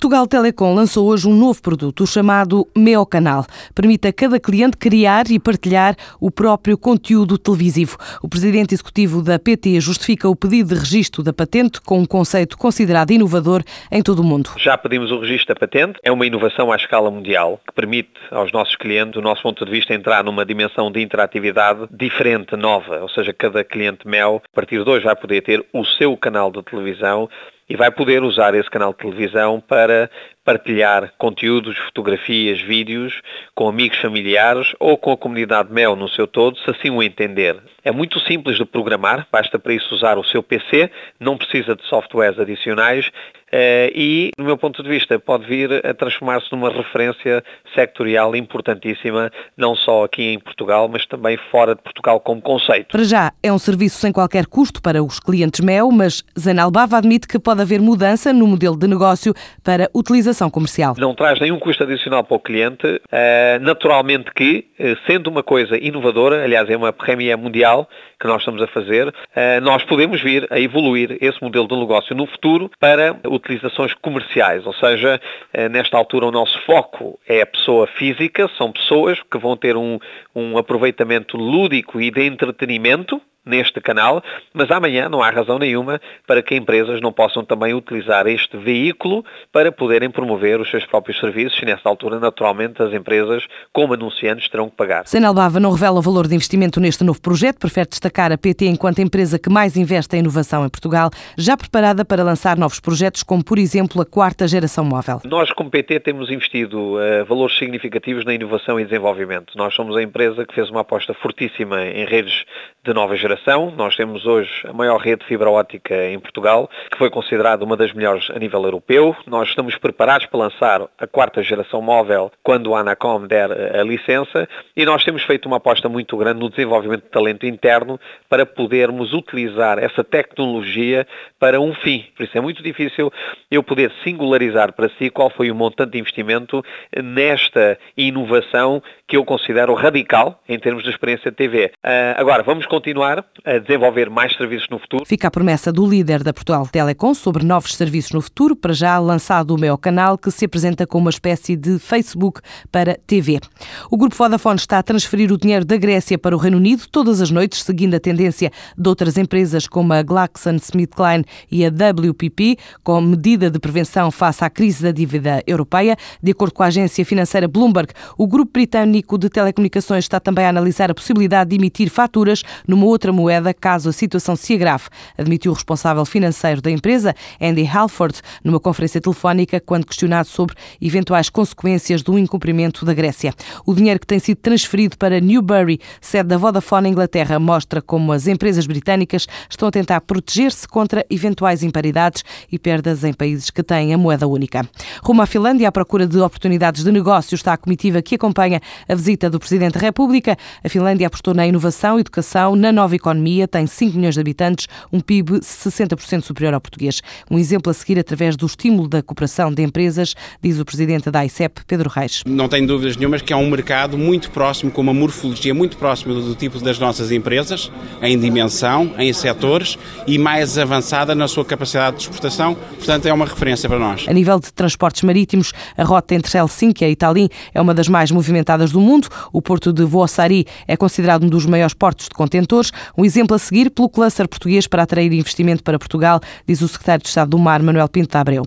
Portugal Telecom lançou hoje um novo produto, o chamado Meo Canal. Permite a cada cliente criar e partilhar o próprio conteúdo televisivo. O presidente executivo da PT justifica o pedido de registro da patente com um conceito considerado inovador em todo o mundo. Já pedimos o registro da patente, é uma inovação à escala mundial que permite aos nossos clientes, do nosso ponto de vista, entrar numa dimensão de interatividade diferente, nova. Ou seja, cada cliente Mel, a partir de hoje, vai poder ter o seu canal de televisão e vai poder usar esse canal de televisão para partilhar conteúdos, fotografias, vídeos com amigos familiares ou com a comunidade Mel no seu todo, se assim o entender. É muito simples de programar, basta para isso usar o seu PC, não precisa de softwares adicionais eh, e, do meu ponto de vista, pode vir a transformar-se numa referência sectorial importantíssima, não só aqui em Portugal, mas também fora de Portugal como conceito. Para já, é um serviço sem qualquer custo para os clientes MEO, mas Zanalbava admite que pode haver mudança no modelo de negócio para utilização comercial. Não traz nenhum custo adicional para o cliente. Eh, naturalmente que, eh, sendo uma coisa inovadora, aliás, é uma prémia mundial que nós estamos a fazer, nós podemos vir a evoluir esse modelo de negócio no futuro para utilizações comerciais, ou seja, eh, nesta altura o nosso foco é a pessoa física, são pessoas que vão ter um, um aproveitamento lúdico e de entretenimento, neste canal, mas amanhã não há razão nenhuma para que empresas não possam também utilizar este veículo para poderem promover os seus próprios serviços e nessa altura, naturalmente, as empresas, como anunciantes, terão que pagar. Senel Bava não revela o valor de investimento neste novo projeto, prefere destacar a PT enquanto empresa que mais investe em inovação em Portugal, já preparada para lançar novos projetos, como por exemplo a quarta geração móvel. Nós, como PT, temos investido uh, valores significativos na inovação e desenvolvimento. Nós somos a empresa que fez uma aposta fortíssima em redes de nova geração. Nós temos hoje a maior rede de fibra óptica em Portugal, que foi considerada uma das melhores a nível europeu. Nós estamos preparados para lançar a quarta geração móvel quando a Anacom der a licença e nós temos feito uma aposta muito grande no desenvolvimento de talento interno para podermos utilizar essa tecnologia para um fim. Por isso é muito difícil eu poder singularizar para si qual foi o montante de investimento nesta inovação que eu considero radical em termos de experiência de TV. Uh, agora, vamos continuar a desenvolver mais serviços no futuro. Fica a promessa do líder da Portugal Telecom sobre novos serviços no futuro, para já lançado o meu canal, que se apresenta como uma espécie de Facebook para TV. O Grupo Vodafone está a transferir o dinheiro da Grécia para o Reino Unido todas as noites, seguindo a tendência de outras empresas como a GlaxoSmithKline e a WPP, com medida de prevenção face à crise da dívida europeia. De acordo com a agência financeira Bloomberg, o grupo britânico de telecomunicações está também a analisar a possibilidade de emitir faturas numa outra moeda caso a situação se agrave, admitiu o responsável financeiro da empresa, Andy Halford, numa conferência telefónica quando questionado sobre eventuais consequências do incumprimento da Grécia. O dinheiro que tem sido transferido para Newbury, sede da Vodafone Inglaterra, mostra como as empresas britânicas estão a tentar proteger-se contra eventuais imparidades e perdas em países que têm a moeda única. Rumo à Finlândia, à procura de oportunidades de negócio, está a comitiva que acompanha a visita do Presidente da República. A Finlândia apostou na inovação, educação, na nova economia, tem 5 milhões de habitantes, um PIB 60% superior ao português. Um exemplo a seguir através do estímulo da cooperação de empresas, diz o presidente da ICEP, Pedro Reis. Não tenho dúvidas nenhumas que é um mercado muito próximo, com uma morfologia muito próxima do tipo das nossas empresas, em dimensão, em setores e mais avançada na sua capacidade de exportação. Portanto, é uma referência para nós. A nível de transportes marítimos, a rota entre Helsinki e Tallinn é uma das mais movimentadas do mundo. O porto de Vuosaari é considerado um dos maiores portos de contentores um exemplo a seguir pelo cluster português para atrair investimento para Portugal, diz o secretário de Estado do Mar, Manuel Pinto de Abreu.